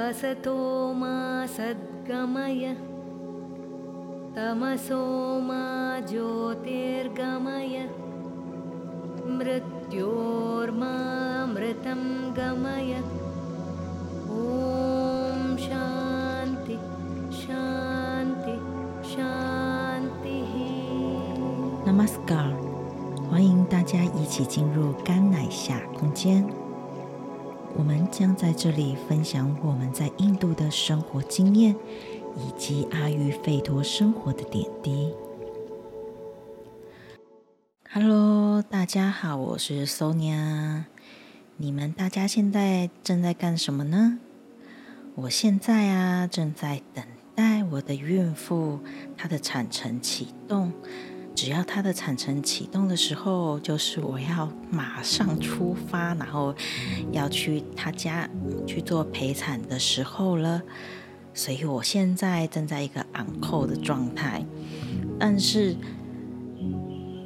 असतो मा सद्गमय तमसो मा ज्योतिर्गमय मृत्योर्मामृतं गमय ॐ शान्ति शान्ति शान्तिः Namaskar，欢迎大家一起进入甘乃夏空间。 我们将在这里分享我们在印度的生活经验，以及阿育吠陀生活的点滴。Hello，大家好，我是 Sonia。你们大家现在正在干什么呢？我现在啊，正在等待我的孕妇她的产程启动。只要她的产程启动的时候，就是我要马上出发，然后要去他家去做陪产的时候了。所以我现在正在一个 on c l 的状态。但是，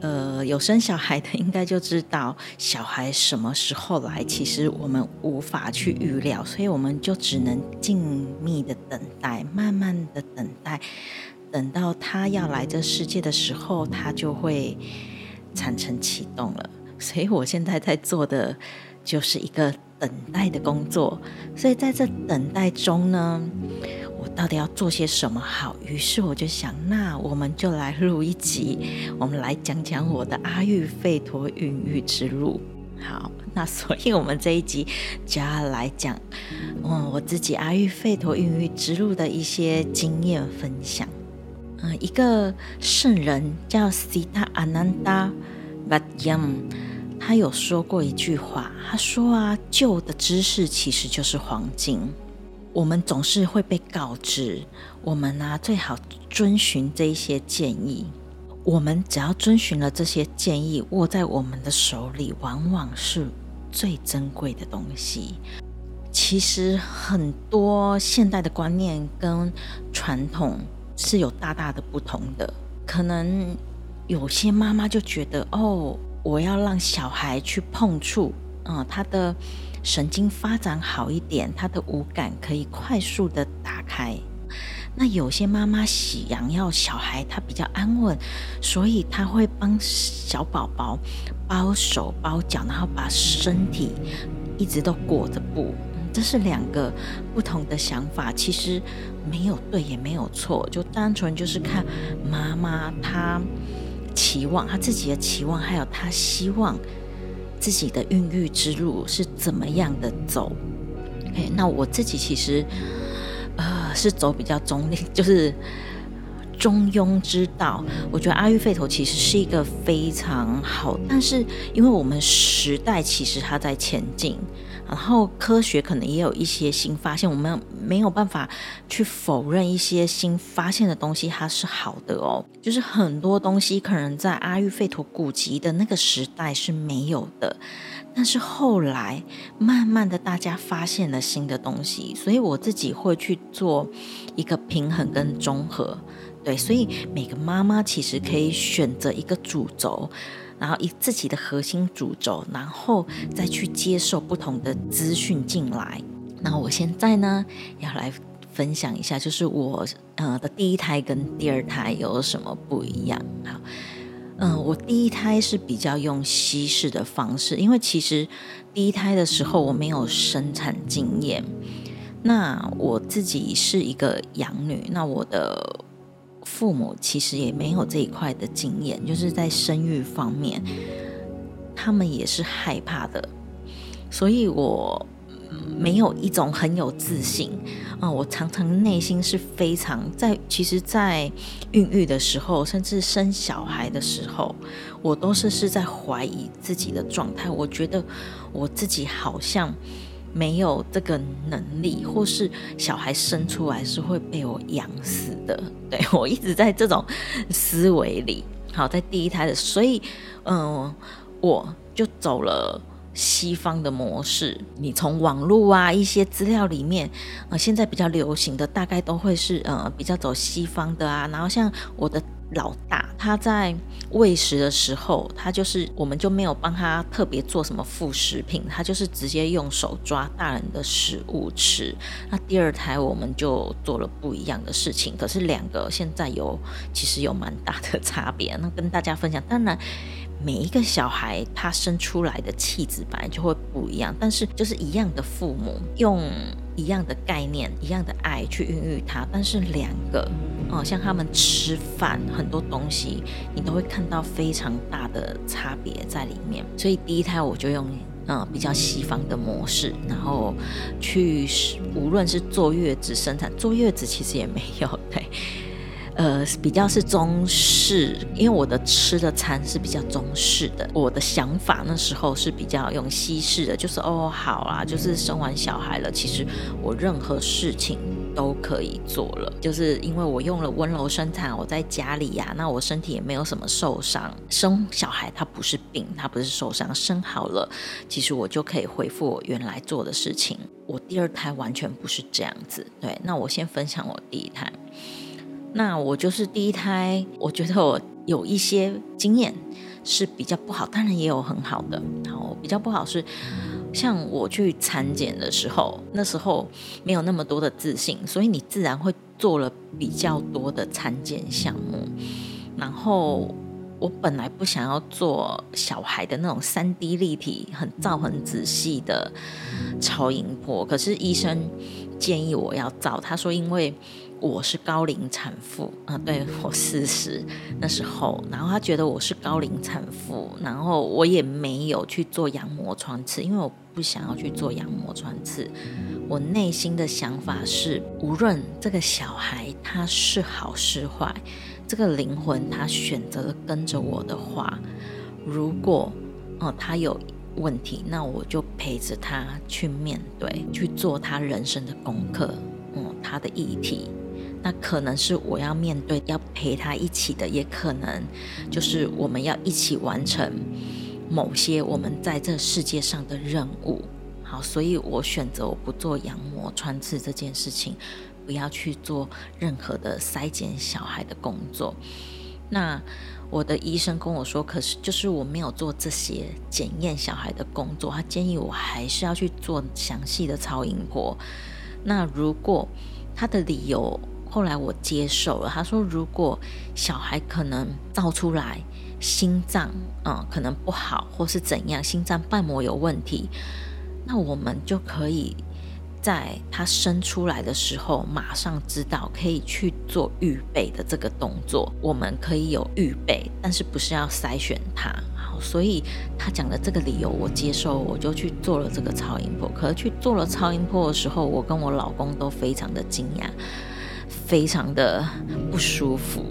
呃，有生小孩的应该就知道，小孩什么时候来，其实我们无法去预料，所以我们就只能静谧的等待，慢慢的等待。等到他要来这世界的时候，他就会产程启动了。所以我现在在做的就是一个等待的工作。所以在这等待中呢，我到底要做些什么好？于是我就想，那我们就来录一集，我们来讲讲我的阿育吠陀孕育之路。好，那所以我们这一集就要来讲，嗯，我自己阿育吠陀孕育之路的一些经验分享。嗯，一个圣人叫 Sita Ananda Vadyam，他有说过一句话，他说啊，旧的知识其实就是黄金。我们总是会被告知，我们啊最好遵循这一些建议。我们只要遵循了这些建议，握在我们的手里，往往是最珍贵的东西。其实很多现代的观念跟传统。是有大大的不同的，可能有些妈妈就觉得，哦，我要让小孩去碰触，嗯，他的神经发展好一点，他的五感可以快速的打开。那有些妈妈喜养要小孩，他比较安稳，所以他会帮小宝宝包手包脚，然后把身体一直都裹着布。这是两个不同的想法，其实没有对也没有错，就单纯就是看妈妈她期望她自己的期望，还有她希望自己的孕育之路是怎么样的走。OK，那我自己其实呃是走比较中立，就是中庸之道。我觉得阿育吠陀其实是一个非常好，但是因为我们时代其实它在前进。然后科学可能也有一些新发现，我们没有办法去否认一些新发现的东西，它是好的哦。就是很多东西可能在阿育吠陀古籍的那个时代是没有的，但是后来慢慢的大家发现了新的东西，所以我自己会去做一个平衡跟综合。对，所以每个妈妈其实可以选择一个主轴。然后以自己的核心主轴，然后再去接受不同的资讯进来。那我现在呢，要来分享一下，就是我呃的第一胎跟第二胎有什么不一样。好，嗯、我第一胎是比较用西式的方式，因为其实第一胎的时候我没有生产经验。那我自己是一个养女，那我的。父母其实也没有这一块的经验，就是在生育方面，他们也是害怕的，所以我没有一种很有自信啊、我常常内心是非常在，其实，在孕育的时候，甚至生小孩的时候，我都是是在怀疑自己的状态。我觉得我自己好像。没有这个能力，或是小孩生出来是会被我养死的。对，我一直在这种思维里。好，在第一胎的，所以，嗯、我就走了西方的模式。你从网络啊一些资料里面，呃，现在比较流行的大概都会是呃比较走西方的啊。然后像我的老大，他在喂食的时候，他就是我们就没有帮他特别做什么副食品，他就是直接用手抓大人的食物吃。那第二胎我们就做了不一样的事情，可是两个现在有其实有蛮大的差别，那跟大家分享。当然。每一个小孩他生出来的气质本来就会不一样，但是就是一样的父母用一样的概念、一样的爱去孕育他，但是两个哦、像他们吃饭很多东西，你都会看到非常大的差别在里面。所以第一胎我就用嗯、比较西方的模式，然后去无论是坐月子生产，坐月子其实也没有对。呃，比较是中式，因为我的吃的餐是比较中式的。我的想法那时候是比较用西式的，就是哦，好啊，就是生完小孩了，其实我任何事情都可以做了。就是因为我用了温柔生产，我在家里呀、那我身体也没有什么受伤。生小孩它不是病，它不是受伤，生好了，其实我就可以恢复我原来做的事情。我第二胎完全不是这样子。对，那我先分享我第一胎。那我就是第一胎，我觉得我有一些经验是比较不好，当然也有很好的。然后比较不好是，像我去产检的时候，那时候没有那么多的自信，所以你自然会做了比较多的产检项目。然后我本来不想要做小孩的那种三 D 立体、很照很仔细的超音波，可是医生建议我要照，他说因为。我是高龄产妇啊，对，我四十那时候，然后他觉得我是高龄产妇，然后我也没有去做羊膜穿刺，因为我不想要去做羊膜穿刺。我内心的想法是，无论这个小孩他是好是坏，这个灵魂他选择了跟着我的话，如果哦、呃、他有问题，那我就陪着他去面对，去做他人生的功课，嗯，他的议题。那可能是我要面对，要陪他一起的，也可能就是我们要一起完成某些我们在这世界上的任务。好，所以我选择我不做羊膜穿刺这件事情，不要去做任何的筛检小孩的工作。那我的医生跟我说，可是就是我没有做这些检验小孩的工作，他建议我还是要去做详细的超音波。那如果他的理由，后来我接受了，他说如果小孩可能造出来心脏嗯可能不好，或是怎样，心脏瓣膜有问题，那我们就可以在他生出来的时候马上知道，可以去做预备的这个动作。我们可以有预备，但是不是要筛选他。所以他讲的这个理由我接受，我就去做了这个超音波。可是去做了超音波的时候，我跟我老公都非常的惊讶。非常的不舒服，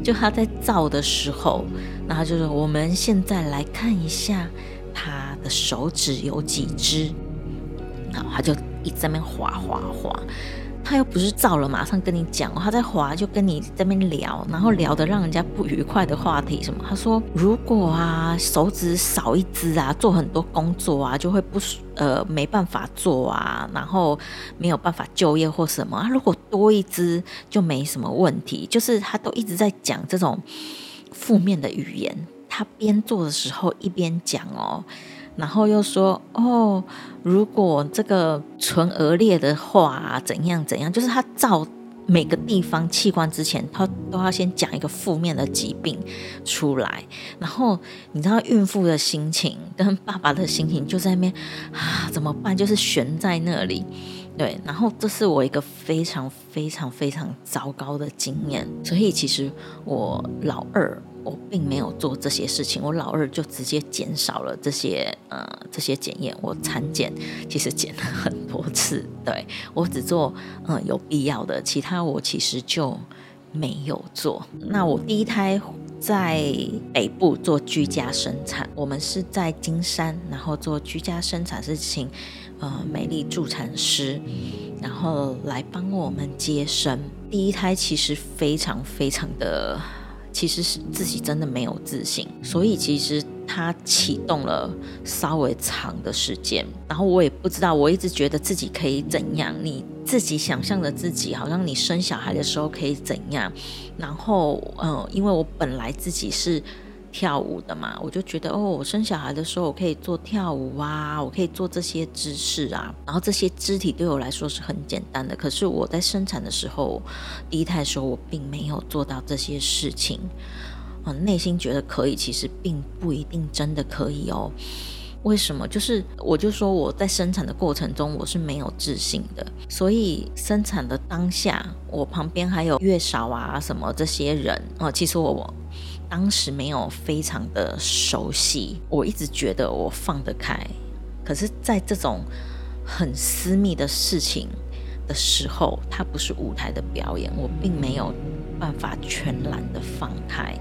就他在照的时候，那他就说：“我们现在来看一下他的手指有几只。”然后他就一直在那边滑滑滑。他又不是照了马上跟你讲，他在滑就跟你在那边聊，然后聊得让人家不愉快的话题什么。他说如果啊手指少一只啊，做很多工作啊就会不呃没办法做啊，然后没有办法就业或什么啊。如果多一只就没什么问题，就是他都一直在讲这种负面的语言。他边做的时候一边讲哦。然后又说哦，如果这个唇腭裂的话，怎样怎样？就是他照每个地方器官之前，他都要先讲一个负面的疾病出来。然后你知道孕妇的心情跟爸爸的心情就在那边啊，怎么办？就是悬在那里。对，然后这是我一个非常非常非常糟糕的经验。所以其实我老二。我并没有做这些事情，我老二就直接减少了这些呃这些检验。我产检其实检了很多次，对，我只做嗯、有必要的，其他我其实就没有做。那我第一胎在北部做居家生产，我们是在金山，然后做居家生产是请呃美丽助产师，然后来帮我们接生。第一胎其实非常非常的。其实是自己真的没有自信，所以其实他启动了稍微长的时间，然后我也不知道，我一直觉得自己可以怎样。你自己想象的自己，好像你生小孩的时候可以怎样，然后嗯，因为我本来自己是跳舞的嘛，我就觉得哦，我生小孩的时候我可以做跳舞啊，我可以做这些姿势啊，然后这些肢体对我来说是很简单的。可是我在生产的时候，第一胎的时候，我并没有做到这些事情，嗯，内心觉得可以，其实并不一定真的可以哦。为什么？就是我就说我在生产的过程中我是没有自信的，所以生产的当下，我旁边还有月嫂啊什么这些人啊，其实我我当时没有非常的熟悉，我一直觉得我放得开，可是，在这种很私密的事情的时候，它不是舞台的表演，我并没有。办法全然的放开，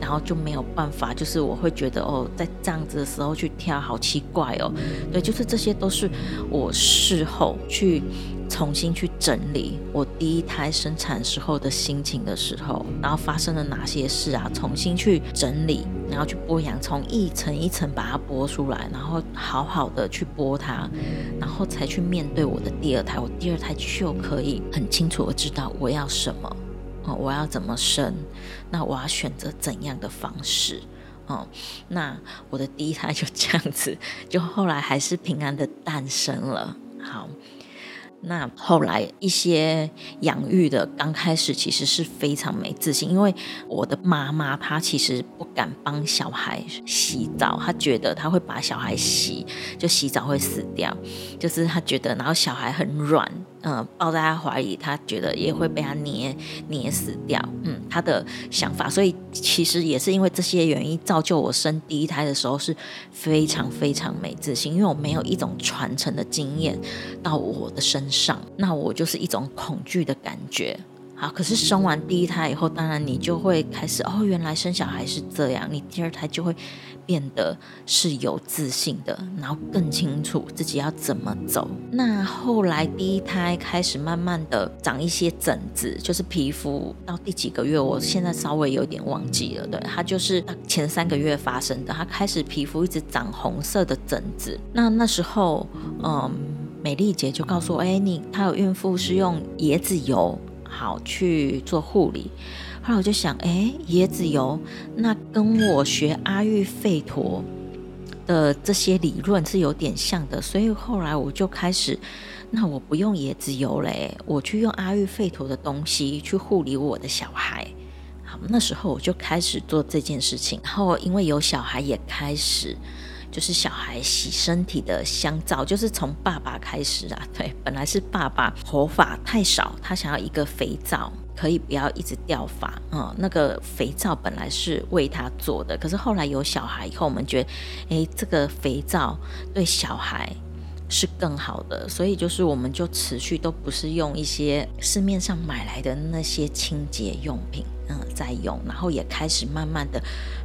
然后就没有办法，就是我会觉得哦，在这样子的时候去跳，好奇怪哦。对，就是这些都是我事后去重新去整理我第一胎生产时候的心情的时候，然后发生了哪些事啊，重新去整理，然后去剥洋葱，一层一层把它剥出来，然后好好的去剥它，然后才去面对我的第二胎。我第二胎就可以很清楚的知道我要什么。哦，我要怎么生？那我要选择怎样的方式？哦，那我的第一胎就这样子，就后来还是平安的诞生了。好。那后来一些养育的刚开始其实是非常没自信，因为我的妈妈她其实不敢帮小孩洗澡，她觉得她会把小孩洗，就洗澡会死掉，就是她觉得，然后小孩很软，嗯，抱在他怀里，他觉得也会被他捏捏死掉，嗯，他的想法，所以其实也是因为这些原因，造就我生第一胎的时候是非常非常没自信，因为我没有一种传承的经验到我的身上，那我就是一种恐惧的感觉。好，可是生完第一胎以后，当然你就会开始哦，原来生小孩是这样，你第二胎就会变得是有自信的，然后更清楚自己要怎么走。那后来第一胎开始慢慢的长一些疹子，就是皮肤到第几个月，我现在稍微有点忘记了，对，它就是前三个月发生的，它开始皮肤一直长红色的疹子。那那时候，嗯。美丽姐就告诉我：“哎，你她有孕妇是用椰子油好去做护理。”后来我就想：“哎，椰子油那跟我学阿育吠陀的这些理论是有点像的。”所以后来我就开始，那我不用椰子油嘞，我去用阿育吠陀的东西去护理我的小孩。好，那时候我就开始做这件事情。然后因为有小孩，也开始。就是小孩洗身体的香皂，就是从爸爸开始啊。对，本来是爸爸头发太少，他想要一个肥皂，可以不要一直掉发。嗯，那个肥皂本来是为他做的，可是后来有小孩以后，我们觉得，诶，这个肥皂对小孩是更好的，所以就是我们就持续都不是用一些市面上买来的那些清洁用品，嗯，在用，然后也开始慢慢的。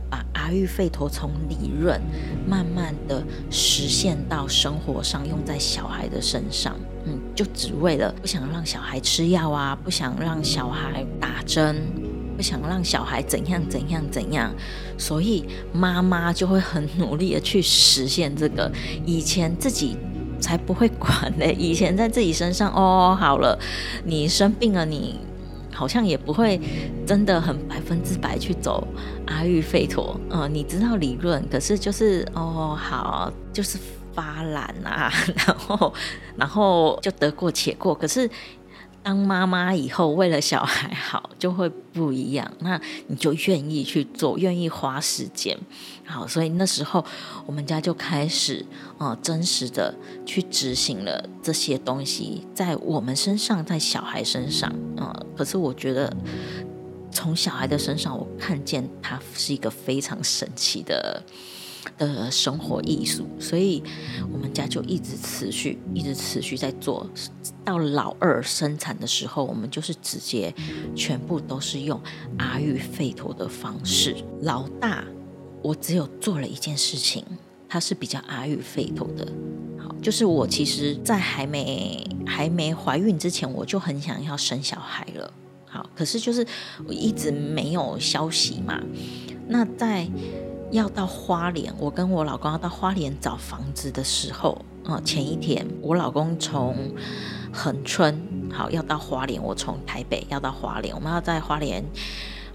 把阿育吠陀从理论慢慢的实现到生活上，用在小孩的身上，嗯，就只为了不想让小孩吃药啊，不想让小孩打针，不想让小孩怎样怎样怎样，所以妈妈就会很努力的去实现这个。以前自己才不会管呢，以前在自己身上哦，好了，你生病了，你。好像也不会真的很百分之百去走阿育吠陀，嗯，你知道理论，可是就是哦，好，就是发懒啊，然后然后就得过且过，可是。当妈妈以后，为了小孩好，就会不一样。那你就愿意去做，愿意花时间。好，所以那时候我们家就开始，呃，真实的去执行了这些东西，在我们身上，在小孩身上，呃，可是我觉得，从小孩的身上，我看见他是一个非常神奇的。的生活艺术，所以我们家就一直持续，一直持续在做。到老二生产的时候，我们就是直接全部都是用阿育吠陀的方式。老大，我只有做了一件事情，他是比较阿育吠陀的。好，就是我其实在还没还没怀孕之前，我就很想要生小孩了。好，可是就是我一直没有消息嘛。那在要到花莲，我跟我老公要到花莲找房子的时候，啊，前一天我老公从恒春好，要到花莲，我从台北要到花莲，我们要在花莲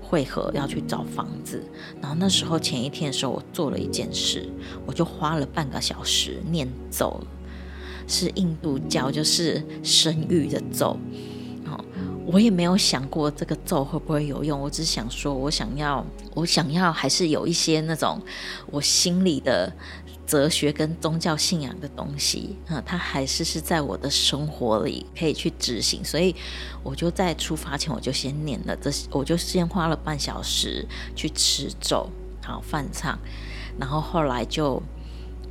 汇合，要去找房子。然后那时候前一天的时候，我做了一件事，我就花了半个小时念咒，是印度教，就是生育的咒。哦我也没有想过这个咒会不会有用，我只想说，我想要，我想要还是有一些那种我心里的哲学跟宗教信仰的东西啊，它还是是在我的生活里可以去执行，所以我就在出发前我就先念了这，我就先花了半小时去持咒，好梵唱，然后后来就。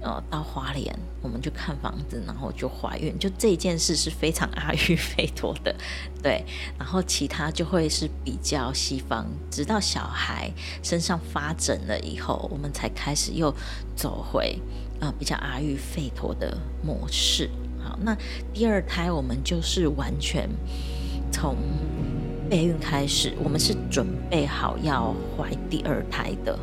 呃，到花莲我们就看房子，然后就怀孕，就这件事是非常阿育吠陀的，对。然后其他就会是比较西方，直到小孩身上发疹了以后，我们才开始又走回呃比较阿育吠陀的模式。好，那第二胎我们就是完全从备孕开始，我们是准备好要怀第二胎的。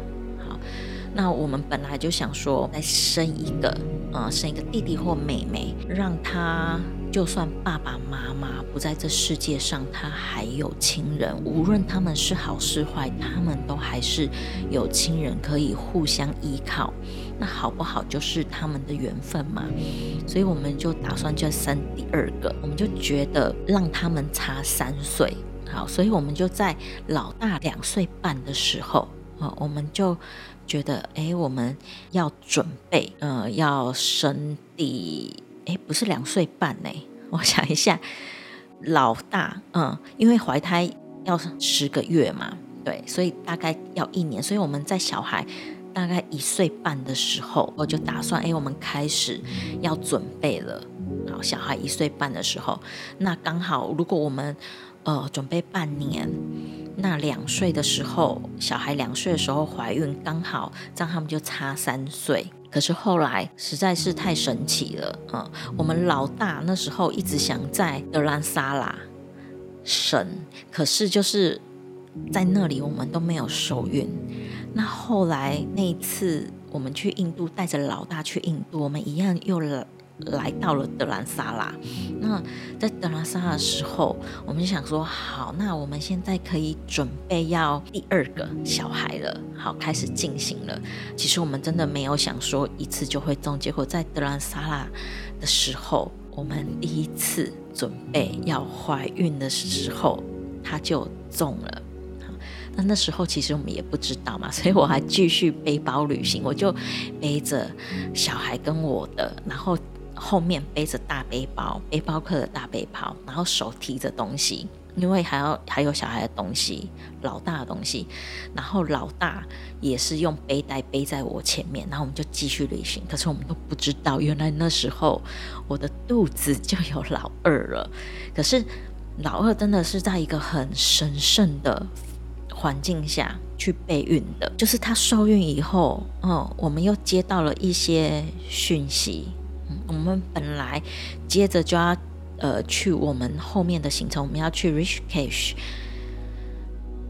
那我们本来就想说，再生一个，呃，生一个弟弟或妹妹，让他就算爸爸妈妈不在这世界上，他还有亲人，无论他们是好是坏，他们都还是有亲人可以互相依靠。那好不好，就是他们的缘分嘛。所以我们就打算就生第二个，我们就觉得让他们差三岁，好，所以我们就在老大两岁半的时候，啊，我们就。觉得哎，我们要准备，呃，要生第，哎，不是两岁半呢？我想一下，老大，嗯，因为怀胎要十个月嘛，对，所以大概要一年，所以我们在小孩大概一岁半的时候，我就打算，哎，我们开始要准备了。好，小孩一岁半的时候，那刚好，如果我们呃准备半年。那两岁的时候，小孩两岁的时候怀孕，刚好这样他们就差三岁。可是后来实在是太神奇了，嗯，我们老大那时候一直想在德兰萨拉省，可是就是在那里我们都没有受孕。那后来那一次我们去印度，带着老大去印度，我们一样又了。来到了德兰萨拉，那在德兰萨拉的时候，我们就想说，好，那我们现在可以准备要第二个小孩了，好，开始进行了。其实我们真的没有想说一次就会中，结果在德兰萨拉的时候，我们第一次准备要怀孕的时候，他就中了。那那时候其实我们也不知道嘛，所以我还继续背包旅行，我就背着小孩跟我的，然后。后面背着大背包，背包客的大背包，然后手提着东西，因为还要还有小孩的东西，老大的东西，然后老大也是用背带背在我前面，然后我们就继续旅行。可是我们都不知道，原来那时候我的肚子就有老二了。可是老二真的是在一个很神圣的环境下去备孕的，就是他受孕以后，嗯，我们又接到了一些讯息。我们本来接着就要呃去我们后面的行程，我们要去 Rishikesh，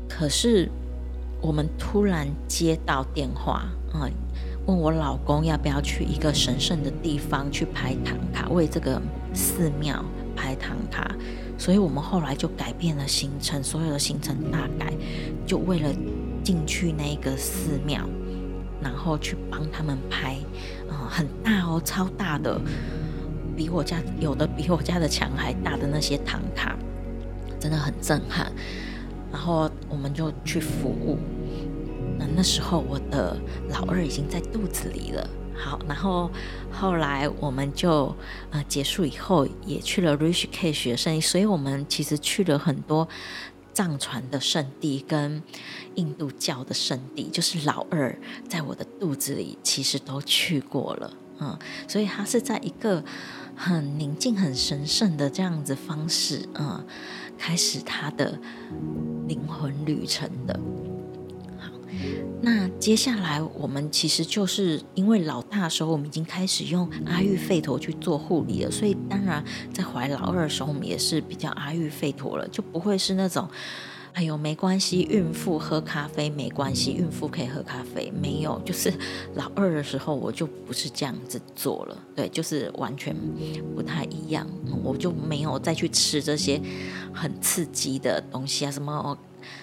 可是我们突然接到电话，嗯，问我老公要不要去一个神圣的地方去拍唐卡，为这个寺庙拍唐卡，所以我们后来就改变了行程，所有的行程大改，就为了进去那个寺庙。然后去帮他们拍，嗯，很大哦，超大的，比我家有的比我家的墙还大的那些唐卡，真的很震撼。然后我们就去服务。那那时候我的老二已经在肚子里了。好，然后后来我们就呃结束以后也去了 Rishikesh 学生，所以我们其实去了很多。藏传的圣地跟印度教的圣地，就是老二在我的肚子里，其实都去过了，嗯，所以他是在一个很宁静、很神圣的这样子方式，嗯，开始他的灵魂旅程的。好那接下来我们其实就是因为老大的时候，我们已经开始用阿育吠陀去做护理了，所以当然在怀老二的时候，我们也是比较阿育吠陀了，就不会是那种哎呦，没关系，孕妇喝咖啡没关系，孕妇可以喝咖啡。没有，就是老二的时候我就不是这样子做了，对，就是完全不太一样，我就没有再去吃这些很刺激的东西啊，什么。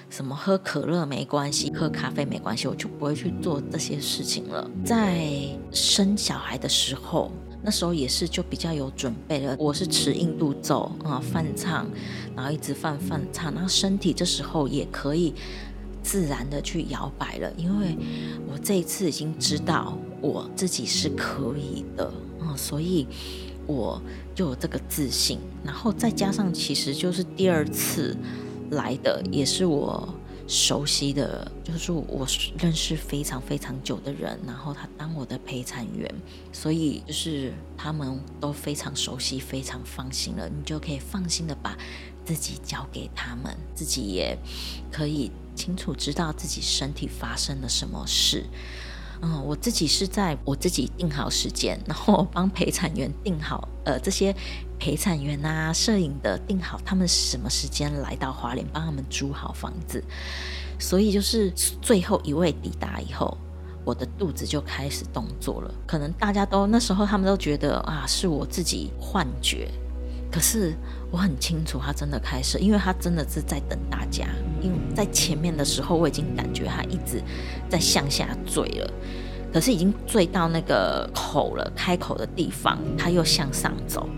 什么喝可乐没关系，喝咖啡没关系，我就不会去做这些事情了。在生小孩的时候，那时候也是就比较有准备了。我是持印度走啊，梵唱，然后一直放梵唱，然后身体这时候也可以自然的去摇摆了，因为我这一次已经知道我自己是可以的啊，所以我就有这个自信。然后再加上，其实就是第二次。来的也是我熟悉的，就是我认识非常非常久的人，然后他当我的陪产员，所以就是他们都非常熟悉，非常放心了，你就可以放心的把自己交给他们，自己也可以清楚知道自己身体发生了什么事。嗯，我自己是在我自己定好时间，然后帮陪产员定好，呃，这些陪产员啊、摄影的定好，他们什么时间来到华联，帮他们租好房子。所以就是最后一位抵达以后，我的肚子就开始动作了。可能大家都那时候他们都觉得啊，是我自己幻觉。可是我很清楚，他真的开始，因为他真的是在等大家。因为在前面的时候，我已经感觉他一直在向下坠了，可是已经坠到那个口了，开口的地方，他又向上走，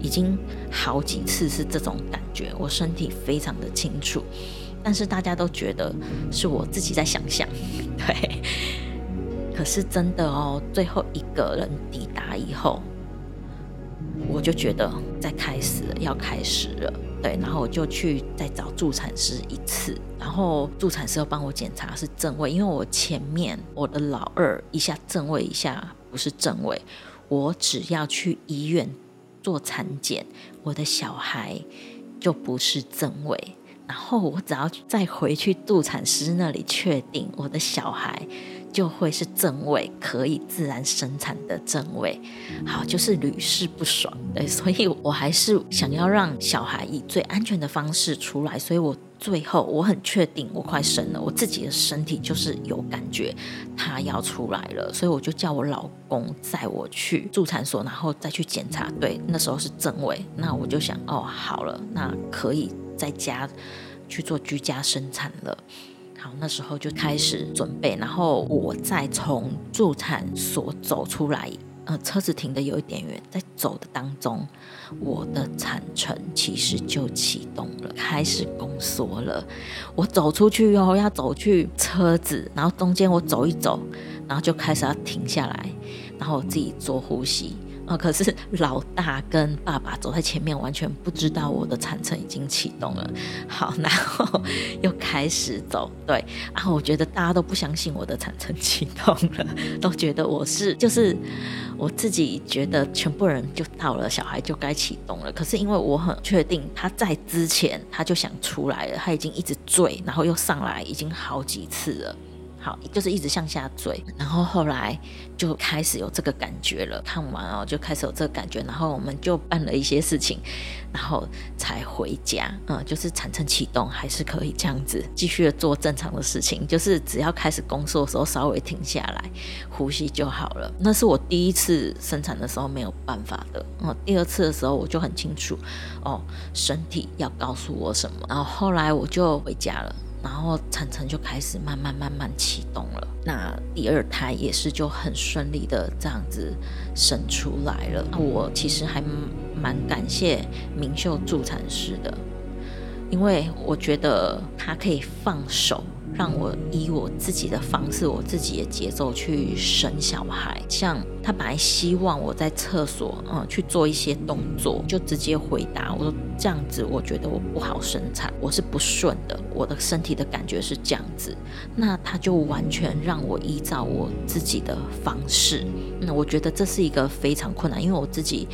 已经好几次是这种感觉，我身体非常的清楚。但是大家都觉得是我自己在想象，对。可是真的哦，最后一个人抵达以后。我就觉得在开始了，要开始了，对，然后我就去再找助产师一次，然后助产师又帮我检查是正位，因为我前面我的老二一下正位，一下不是正位，我只要去医院做产检，我的小孩就不是正位，然后我只要再回去助产师那里确定我的小孩。就会是正位，可以自然生产的正位，好，就是屡试不爽，对，所以我还是想要让小孩以最安全的方式出来，所以我最后我很确定我快生了，我自己的身体就是有感觉他要出来了，所以我就叫我老公载我去助产所，然后再去检查，对，那时候是正位，那我就想，哦，好了，那可以在家去做居家生产了。好，那时候就开始准备，然后我再从助产所走出来，呃，车子停的有一点远，在走的当中，我的产程其实就启动了，开始宫缩了。我走出去以后，要走去车子，然后中间我走一走，然后就开始要停下来，然后我自己做呼吸。啊！可是 老大跟爸爸走在前面，完全不知道我的产程已经启动了。好，然后又开始走，对。然后我觉得大家都不相信我的产程启动了，都觉得我是就是我自己觉得全部人就到了，小孩就该启动了。可是因为我很确定他在之前他就想出来了，他已经一直坠，然后又上来，已经好几次了。就是一直向下坠，然后后来就开始有这个感觉了。看完哦，就开始有这个感觉，然后我们就办了一些事情，然后才回家。嗯，就是产程启动还是可以这样子继续的做正常的事情，就是只要开始工作的时候稍微停下来呼吸就好了。那是我第一次生产的时候没有办法的。嗯，第二次的时候我就很清楚哦，身体要告诉我什么。然后后来我就回家了。然后产程就开始慢慢慢慢启动了，那第二胎也是就很顺利的这样子生出来了。我其实还蛮感谢明秀助产师的，因为我觉得他可以放手。让我以我自己的方式，我自己的节奏去生小孩。像他本来希望我在厕所，嗯，去做一些动作，就直接回答我说这样子，我觉得我不好生产，我是不顺的，我的身体的感觉是这样子。那他就完全让我依照我自己的方式。那我觉得这是一个非常困难，因为我自己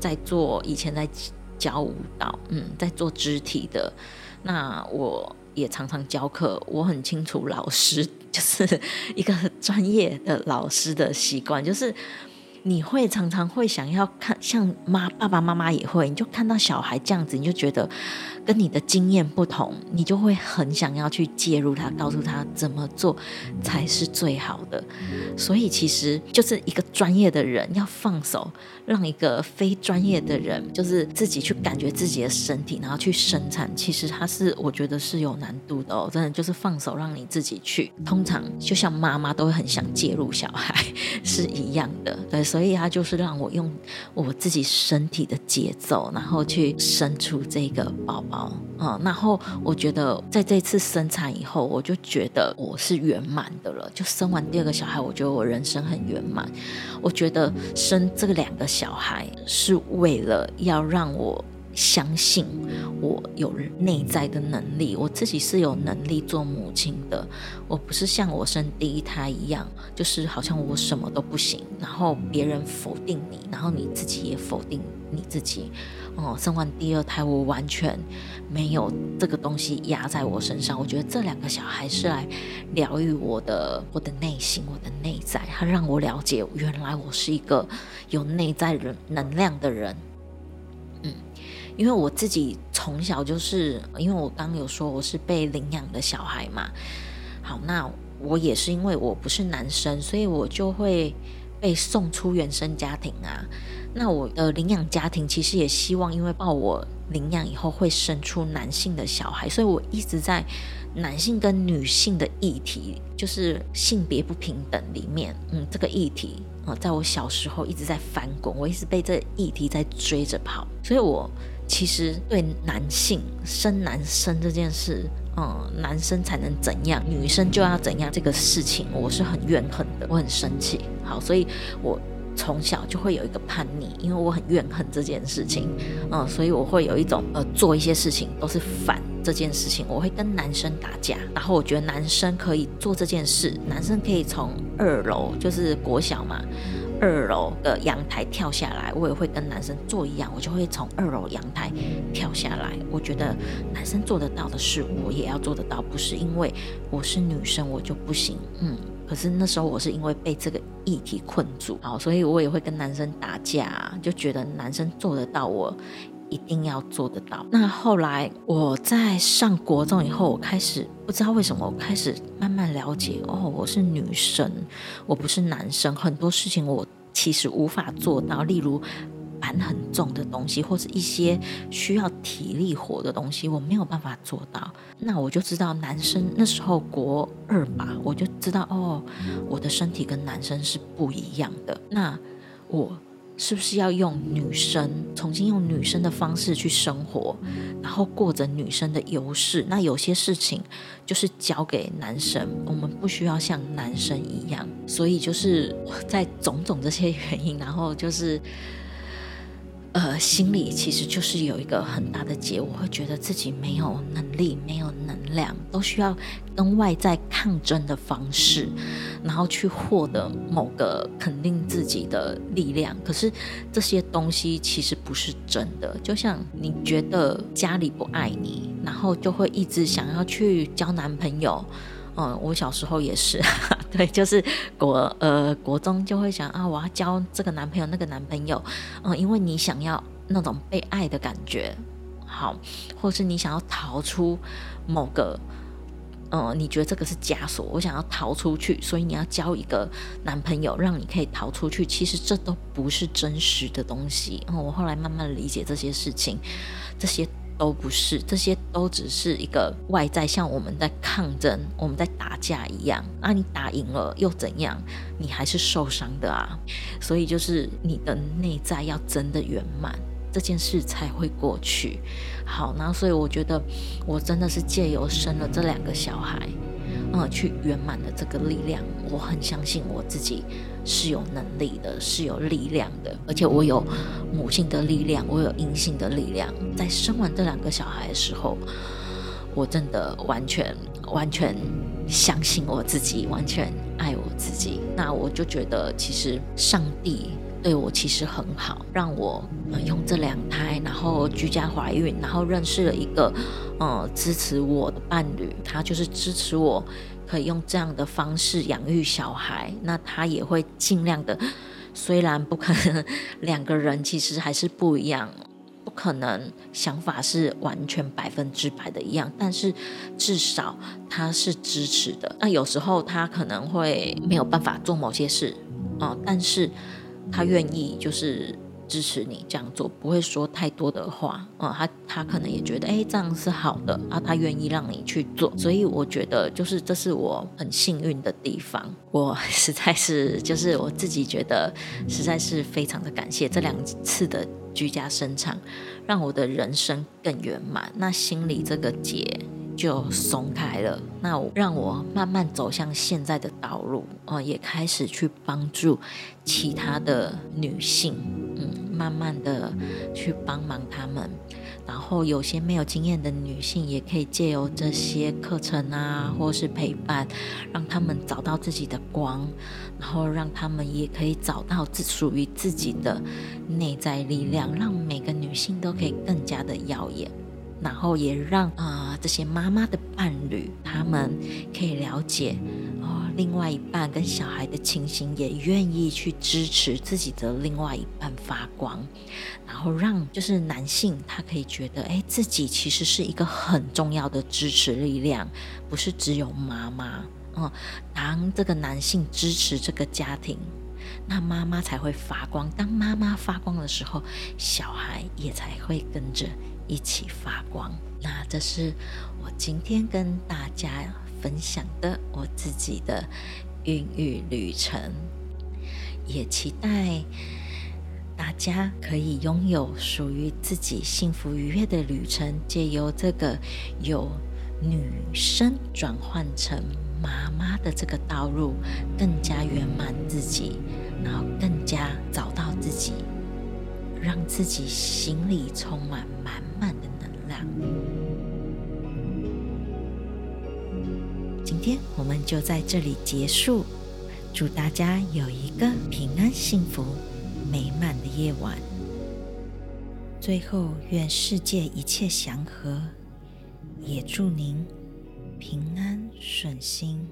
在做以前在教舞蹈，嗯，在做肢体的，那我。也常常教课，我很清楚老师 就是一个专业的老师的习惯，就是你会常常会想要看，像妈爸爸妈妈也会，你就看到小孩这样子，你就觉得跟你的经验不同，你就会很想要去介入他，告诉他怎么做才是最好的。所以其实就是一个专业的人要放手，让一个非专业的人就是自己去感觉自己的身体，然后去生产。其实他是我觉得是有难度的哦，真的就是放手让你自己去。通常就像妈妈都会很想介入小孩 是一样的，对。所以他就是让我用我自己身体的节奏，然后去生出这个宝宝，嗯，然后我觉得在这次生产以后，我就觉得我是圆满的了。就生完第二个小孩，我觉得我人生很圆满。我觉得生这两个小孩是为了要让我。相信我有内在的能力，我自己是有能力做母亲的。我不是像我生第一胎一样，就是好像我什么都不行，然后别人否定你，然后你自己也否定你自己。哦，生完第二胎，我完全没有这个东西压在我身上。我觉得这两个小孩是来疗愈我的，我的内心，我的内在，他让我了解，原来我是一个有内在人能量的人。因为我自己从小就是，因为我刚有说我是被领养的小孩嘛。好，那我也是因为我不是男生，所以我就会被送出原生家庭啊。那我的领养家庭其实也希望，因为抱我领养以后会生出男性的小孩，所以我一直在男性跟女性的议题，就是性别不平等里面，嗯，这个议题啊，在我小时候一直在翻滚，我一直被这议题在追着跑，所以我。其实对男性生男生这件事，嗯，男生才能怎样，女生就要怎样这个事情，我是很怨恨的，我很生气。好，所以我从小就会有一个叛逆，因为我很怨恨这件事情，嗯，所以我会有一种呃，做一些事情都是反这件事情，我会跟男生打架，然后我觉得男生可以做这件事，男生可以从二楼，就是国小嘛。二楼的阳台跳下来，我也会跟男生做一样，我就会从二楼阳台跳下来。我觉得男生做得到的事，我也要做得到，不是因为我是女生我就不行。嗯，可是那时候我是因为被这个议题困住，好，所以我也会跟男生打架，就觉得男生做得到，我一定要做得到。那后来我在上国中以后，我开始不知道为什么，我开始慢慢了解，哦，我是女生，我不是男生，很多事情我其实无法做到，例如搬很重的东西，或者一些需要体力活的东西，我没有办法做到。那我就知道，男生那时候国二吧，我就知道，哦，我的身体跟男生是不一样的。那我。是不是要用女生重新用女生的方式去生活，然后过着女生的优势？那有些事情就是交给男生，我们不需要像男生一样。所以就是在种种这些原因，然后就是。呃，心里其实就是有一个很大的结，我会觉得自己没有能力，没有能量，都需要跟外在抗争的方式，然后去获得某个肯定自己的力量。可是这些东西其实不是真的，就像你觉得家里不爱你，然后就会一直想要去交男朋友。嗯，我小时候也是，对，就是国呃国中就会想啊，我要交这个男朋友那个男朋友，嗯，因为你想要那种被爱的感觉，好，或是你想要逃出某个，嗯，你觉得这个是枷锁，我想要逃出去，所以你要交一个男朋友，让你可以逃出去。其实这都不是真实的东西。嗯，我后来慢慢理解这些事情，这些。都不是，这些都只是一个外在，像我们在抗争、我们在打架一样。啊，你打赢了又怎样？你还是受伤的啊。所以就是你的内在要真的圆满，这件事才会过去。好，那所以我觉得我真的是借由生了这两个小孩。嗯，去圆满的这个力量，我很相信我自己是有能力的，是有力量的，而且我有母性的力量，我有阴性的力量。在生完这两个小孩的时候，我真的完全完全相信我自己，完全爱我自己。那我就觉得，其实上帝。对我其实很好，让我用这两胎，然后居家怀孕，然后认识了一个呃支持我的伴侣，他就是支持我可以用这样的方式养育小孩，那他也会尽量的虽然不可能两个人其实还是不一样，不可能想法是完全百分之百的一样，但是至少他是支持的。那有时候他可能会没有办法做某些事，哦，但是他愿意就是。支持你这样做，不会说太多的话，嗯，他他可能也觉得，哎，这样是好的啊，他愿意让你去做，所以我觉得就是这是我很幸运的地方，我实在是就是我自己觉得实在是非常的感谢这两次的居家生产，让我的人生更圆满，那心里这个结就松开了，那我让我慢慢走向现在的道路，哦，也开始去帮助其他的女性，嗯。慢慢的去帮忙他们，然后有些没有经验的女性也可以借由这些课程啊，或是陪伴，让他们找到自己的光，然后让他们也可以找到自属于自己的内在力量，让每个女性都可以更加的耀眼，然后也让啊、这些妈妈的伴侣他们可以了解。另外一半跟小孩的情形，也愿意去支持自己的另外一半发光，然后让就是男性他可以觉得，哎，自己其实是一个很重要的支持力量，不是只有妈妈。嗯，当这个男性支持这个家庭，那妈妈才会发光。当妈妈发光的时候，小孩也才会跟着一起发光。那这是我今天跟大家。分享的我自己的孕育旅程，也期待大家可以拥有属于自己幸福愉悦的旅程，借由这个由女生转换成妈妈的这个道路，更加圆满自己，然后更加找到自己，让自己心里充满满满的能量。今天我们就在这里结束，祝大家有一个平安、幸福、美满的夜晚。最后，愿世界一切祥和，也祝您平安顺心。